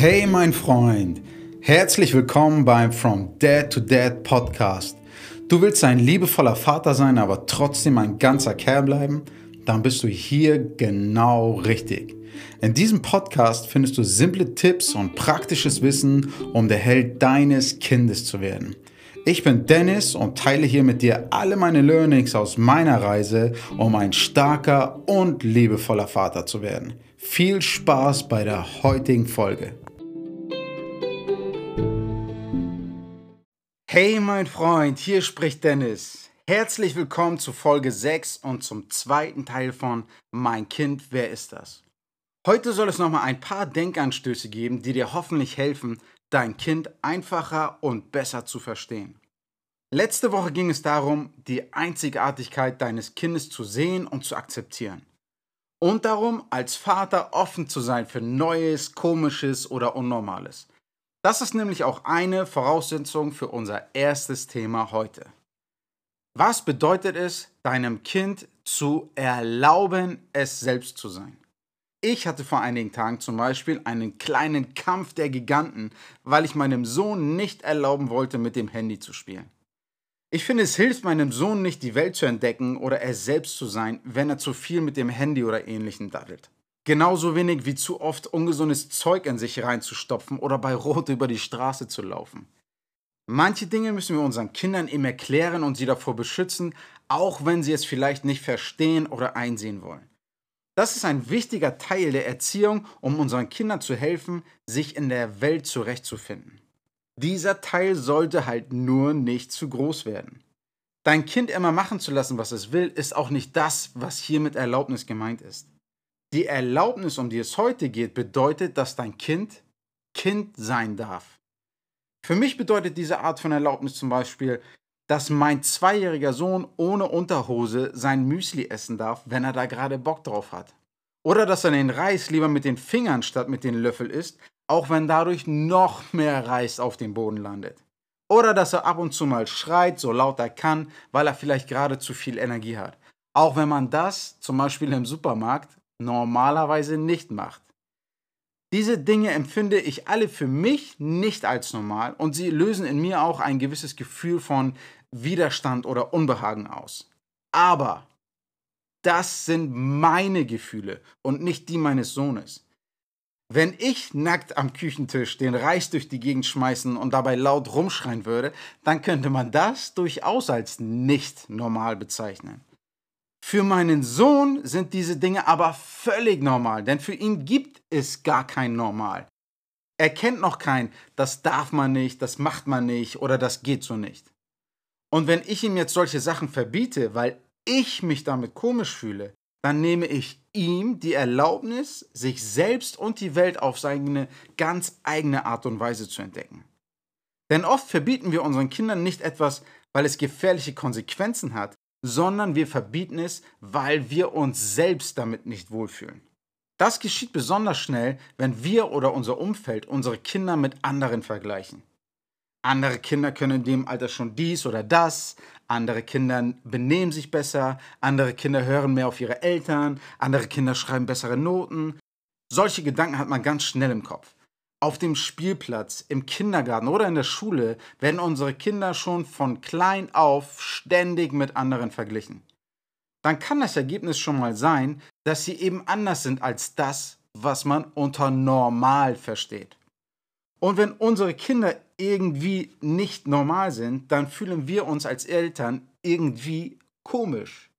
Hey mein Freund, herzlich willkommen beim From Dad to Dad Podcast. Du willst ein liebevoller Vater sein, aber trotzdem ein ganzer Kerl bleiben? Dann bist du hier genau richtig. In diesem Podcast findest du simple Tipps und praktisches Wissen, um der Held deines Kindes zu werden. Ich bin Dennis und teile hier mit dir alle meine Learnings aus meiner Reise, um ein starker und liebevoller Vater zu werden. Viel Spaß bei der heutigen Folge. Hey mein Freund, hier spricht Dennis. Herzlich willkommen zu Folge 6 und zum zweiten Teil von Mein Kind, wer ist das? Heute soll es nochmal ein paar Denkanstöße geben, die dir hoffentlich helfen, dein Kind einfacher und besser zu verstehen. Letzte Woche ging es darum, die Einzigartigkeit deines Kindes zu sehen und zu akzeptieren. Und darum, als Vater offen zu sein für Neues, Komisches oder Unnormales. Das ist nämlich auch eine Voraussetzung für unser erstes Thema heute. Was bedeutet es, deinem Kind zu erlauben, es selbst zu sein? Ich hatte vor einigen Tagen zum Beispiel einen kleinen Kampf der Giganten, weil ich meinem Sohn nicht erlauben wollte, mit dem Handy zu spielen. Ich finde, es hilft meinem Sohn nicht, die Welt zu entdecken oder er selbst zu sein, wenn er zu viel mit dem Handy oder ähnlichem daddelt. Genauso wenig wie zu oft ungesundes Zeug in sich reinzustopfen oder bei Rot über die Straße zu laufen. Manche Dinge müssen wir unseren Kindern eben erklären und sie davor beschützen, auch wenn sie es vielleicht nicht verstehen oder einsehen wollen. Das ist ein wichtiger Teil der Erziehung, um unseren Kindern zu helfen, sich in der Welt zurechtzufinden. Dieser Teil sollte halt nur nicht zu groß werden. Dein Kind immer machen zu lassen, was es will, ist auch nicht das, was hier mit Erlaubnis gemeint ist. Die Erlaubnis, um die es heute geht, bedeutet, dass dein Kind Kind sein darf. Für mich bedeutet diese Art von Erlaubnis zum Beispiel, dass mein zweijähriger Sohn ohne Unterhose sein Müsli essen darf, wenn er da gerade Bock drauf hat. Oder dass er den Reis lieber mit den Fingern statt mit den Löffel isst, auch wenn dadurch noch mehr Reis auf dem Boden landet. Oder dass er ab und zu mal schreit, so laut er kann, weil er vielleicht gerade zu viel Energie hat. Auch wenn man das, zum Beispiel im Supermarkt, normalerweise nicht macht. Diese Dinge empfinde ich alle für mich nicht als normal und sie lösen in mir auch ein gewisses Gefühl von Widerstand oder Unbehagen aus. Aber das sind meine Gefühle und nicht die meines Sohnes. Wenn ich nackt am Küchentisch den Reis durch die Gegend schmeißen und dabei laut rumschreien würde, dann könnte man das durchaus als nicht normal bezeichnen. Für meinen Sohn sind diese Dinge aber völlig normal, denn für ihn gibt es gar kein Normal. Er kennt noch kein, das darf man nicht, das macht man nicht oder das geht so nicht. Und wenn ich ihm jetzt solche Sachen verbiete, weil ich mich damit komisch fühle, dann nehme ich ihm die Erlaubnis, sich selbst und die Welt auf seine ganz eigene Art und Weise zu entdecken. Denn oft verbieten wir unseren Kindern nicht etwas, weil es gefährliche Konsequenzen hat, sondern wir verbieten es, weil wir uns selbst damit nicht wohlfühlen. Das geschieht besonders schnell, wenn wir oder unser Umfeld unsere Kinder mit anderen vergleichen. Andere Kinder können in dem Alter schon dies oder das, andere Kinder benehmen sich besser, andere Kinder hören mehr auf ihre Eltern, andere Kinder schreiben bessere Noten. Solche Gedanken hat man ganz schnell im Kopf. Auf dem Spielplatz, im Kindergarten oder in der Schule werden unsere Kinder schon von klein auf ständig mit anderen verglichen. Dann kann das Ergebnis schon mal sein, dass sie eben anders sind als das, was man unter normal versteht. Und wenn unsere Kinder irgendwie nicht normal sind, dann fühlen wir uns als Eltern irgendwie komisch.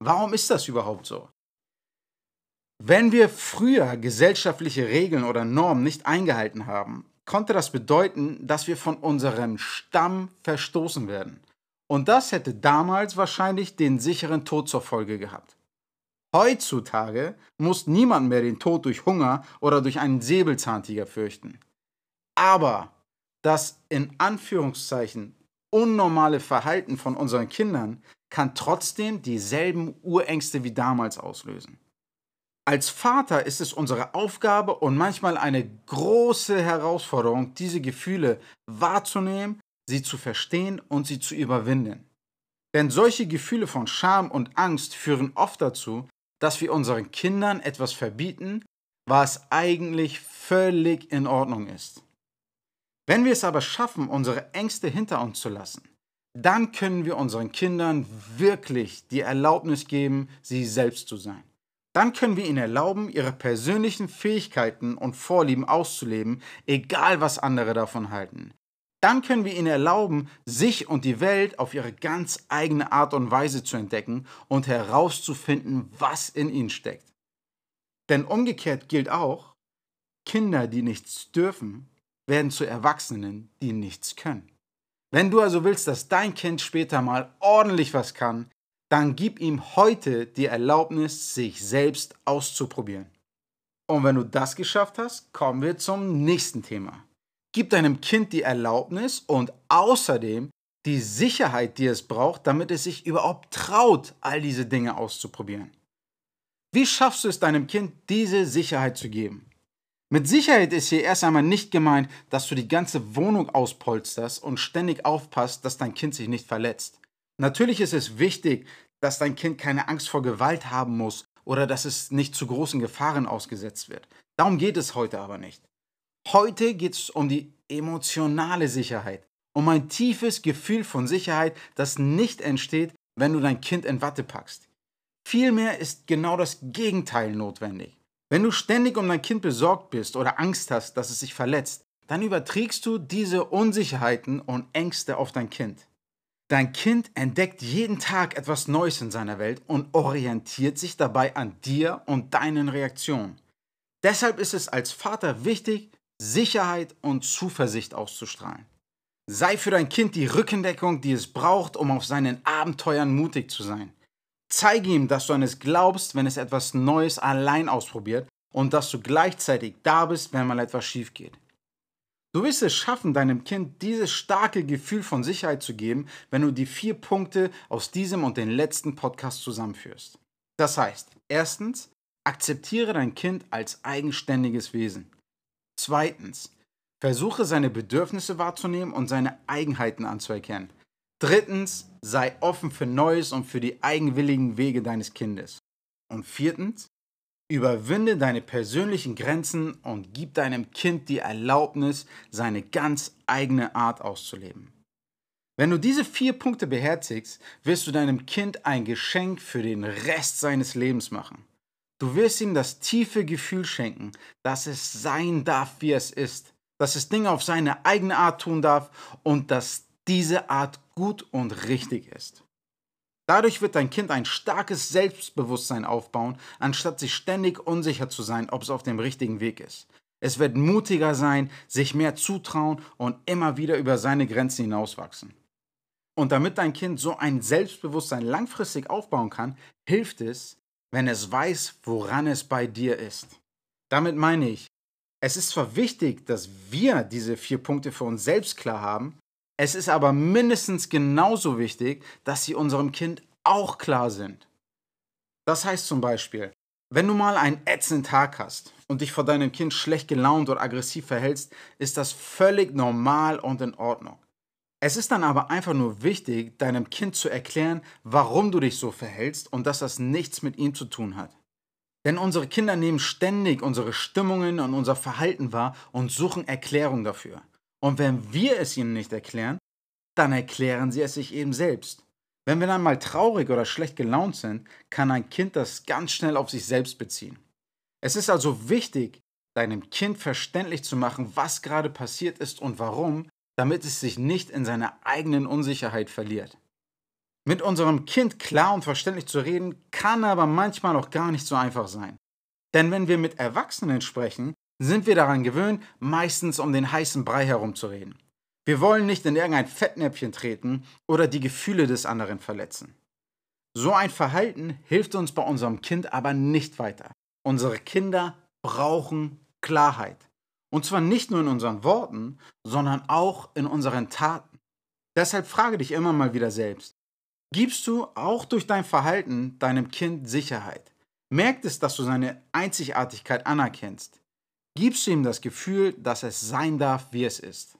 Warum ist das überhaupt so? Wenn wir früher gesellschaftliche Regeln oder Normen nicht eingehalten haben, konnte das bedeuten, dass wir von unserem Stamm verstoßen werden. Und das hätte damals wahrscheinlich den sicheren Tod zur Folge gehabt. Heutzutage muss niemand mehr den Tod durch Hunger oder durch einen Säbelzahntiger fürchten. Aber das in Anführungszeichen unnormale Verhalten von unseren Kindern kann trotzdem dieselben Urängste wie damals auslösen. Als Vater ist es unsere Aufgabe und manchmal eine große Herausforderung, diese Gefühle wahrzunehmen, sie zu verstehen und sie zu überwinden. Denn solche Gefühle von Scham und Angst führen oft dazu, dass wir unseren Kindern etwas verbieten, was eigentlich völlig in Ordnung ist. Wenn wir es aber schaffen, unsere Ängste hinter uns zu lassen, dann können wir unseren Kindern wirklich die Erlaubnis geben, sie selbst zu sein. Dann können wir ihnen erlauben, ihre persönlichen Fähigkeiten und Vorlieben auszuleben, egal was andere davon halten. Dann können wir ihnen erlauben, sich und die Welt auf ihre ganz eigene Art und Weise zu entdecken und herauszufinden, was in ihnen steckt. Denn umgekehrt gilt auch, Kinder, die nichts dürfen, werden zu Erwachsenen, die nichts können. Wenn du also willst, dass dein Kind später mal ordentlich was kann, dann gib ihm heute die Erlaubnis, sich selbst auszuprobieren. Und wenn du das geschafft hast, kommen wir zum nächsten Thema. Gib deinem Kind die Erlaubnis und außerdem die Sicherheit, die es braucht, damit es sich überhaupt traut, all diese Dinge auszuprobieren. Wie schaffst du es deinem Kind, diese Sicherheit zu geben? Mit Sicherheit ist hier erst einmal nicht gemeint, dass du die ganze Wohnung auspolsterst und ständig aufpasst, dass dein Kind sich nicht verletzt. Natürlich ist es wichtig, dass dein Kind keine Angst vor Gewalt haben muss oder dass es nicht zu großen Gefahren ausgesetzt wird. Darum geht es heute aber nicht. Heute geht es um die emotionale Sicherheit, um ein tiefes Gefühl von Sicherheit, das nicht entsteht, wenn du dein Kind in Watte packst. Vielmehr ist genau das Gegenteil notwendig. Wenn du ständig um dein Kind besorgt bist oder Angst hast, dass es sich verletzt, dann überträgst du diese Unsicherheiten und Ängste auf dein Kind. Dein Kind entdeckt jeden Tag etwas Neues in seiner Welt und orientiert sich dabei an dir und deinen Reaktionen. Deshalb ist es als Vater wichtig, Sicherheit und Zuversicht auszustrahlen. Sei für dein Kind die Rückendeckung, die es braucht, um auf seinen Abenteuern mutig zu sein. Zeige ihm, dass du an es glaubst, wenn es etwas Neues allein ausprobiert und dass du gleichzeitig da bist, wenn mal etwas schief geht. Du wirst es schaffen, deinem Kind dieses starke Gefühl von Sicherheit zu geben, wenn du die vier Punkte aus diesem und den letzten Podcast zusammenführst. Das heißt, erstens, akzeptiere dein Kind als eigenständiges Wesen. Zweitens, versuche seine Bedürfnisse wahrzunehmen und seine Eigenheiten anzuerkennen. Drittens, sei offen für Neues und für die eigenwilligen Wege deines Kindes. Und viertens, überwinde deine persönlichen Grenzen und gib deinem Kind die Erlaubnis, seine ganz eigene Art auszuleben. Wenn du diese vier Punkte beherzigst, wirst du deinem Kind ein Geschenk für den Rest seines Lebens machen. Du wirst ihm das tiefe Gefühl schenken, dass es sein darf, wie es ist, dass es Dinge auf seine eigene Art tun darf und dass diese Art gut und richtig ist. Dadurch wird dein Kind ein starkes Selbstbewusstsein aufbauen, anstatt sich ständig unsicher zu sein, ob es auf dem richtigen Weg ist. Es wird mutiger sein, sich mehr zutrauen und immer wieder über seine Grenzen hinauswachsen. Und damit dein Kind so ein Selbstbewusstsein langfristig aufbauen kann, hilft es, wenn es weiß, woran es bei dir ist. Damit meine ich, es ist zwar wichtig, dass wir diese vier Punkte für uns selbst klar haben, es ist aber mindestens genauso wichtig, dass sie unserem Kind auch klar sind. Das heißt zum Beispiel, wenn du mal einen ätzenden Tag hast und dich vor deinem Kind schlecht gelaunt oder aggressiv verhältst, ist das völlig normal und in Ordnung. Es ist dann aber einfach nur wichtig, deinem Kind zu erklären, warum du dich so verhältst und dass das nichts mit ihm zu tun hat. Denn unsere Kinder nehmen ständig unsere Stimmungen und unser Verhalten wahr und suchen Erklärung dafür. Und wenn wir es ihnen nicht erklären, dann erklären sie es sich eben selbst. Wenn wir dann mal traurig oder schlecht gelaunt sind, kann ein Kind das ganz schnell auf sich selbst beziehen. Es ist also wichtig, deinem Kind verständlich zu machen, was gerade passiert ist und warum, damit es sich nicht in seiner eigenen Unsicherheit verliert. Mit unserem Kind klar und verständlich zu reden, kann aber manchmal auch gar nicht so einfach sein. Denn wenn wir mit Erwachsenen sprechen, sind wir daran gewöhnt, meistens um den heißen Brei herumzureden. Wir wollen nicht in irgendein Fettnäpfchen treten oder die Gefühle des anderen verletzen. So ein Verhalten hilft uns bei unserem Kind aber nicht weiter. Unsere Kinder brauchen Klarheit. Und zwar nicht nur in unseren Worten, sondern auch in unseren Taten. Deshalb frage dich immer mal wieder selbst, gibst du auch durch dein Verhalten deinem Kind Sicherheit? Merkt es, dass du seine Einzigartigkeit anerkennst? Gibst du ihm das Gefühl, dass es sein darf, wie es ist.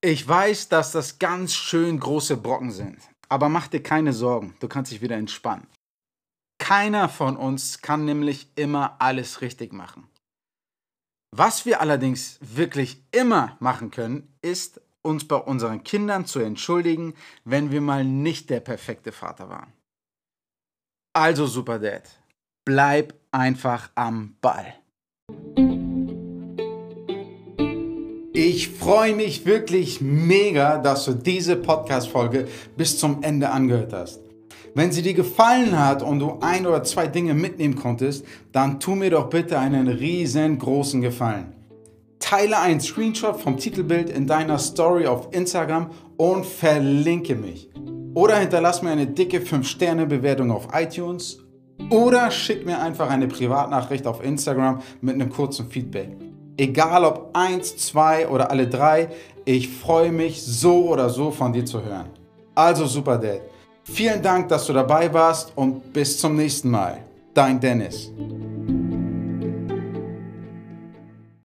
Ich weiß, dass das ganz schön große Brocken sind, aber mach dir keine Sorgen, du kannst dich wieder entspannen. Keiner von uns kann nämlich immer alles richtig machen. Was wir allerdings wirklich immer machen können, ist uns bei unseren Kindern zu entschuldigen, wenn wir mal nicht der perfekte Vater waren. Also Super Dad, bleib einfach am Ball. Ich freue mich wirklich mega, dass du diese Podcast-Folge bis zum Ende angehört hast. Wenn sie dir gefallen hat und du ein oder zwei Dinge mitnehmen konntest, dann tu mir doch bitte einen riesengroßen Gefallen. Teile einen Screenshot vom Titelbild in deiner Story auf Instagram und verlinke mich. Oder hinterlass mir eine dicke 5-Sterne-Bewertung auf iTunes. Oder schick mir einfach eine Privatnachricht auf Instagram mit einem kurzen Feedback. Egal ob eins, zwei oder alle drei, ich freue mich so oder so von dir zu hören. Also super Dad. Vielen Dank, dass du dabei warst und bis zum nächsten Mal. Dein Dennis.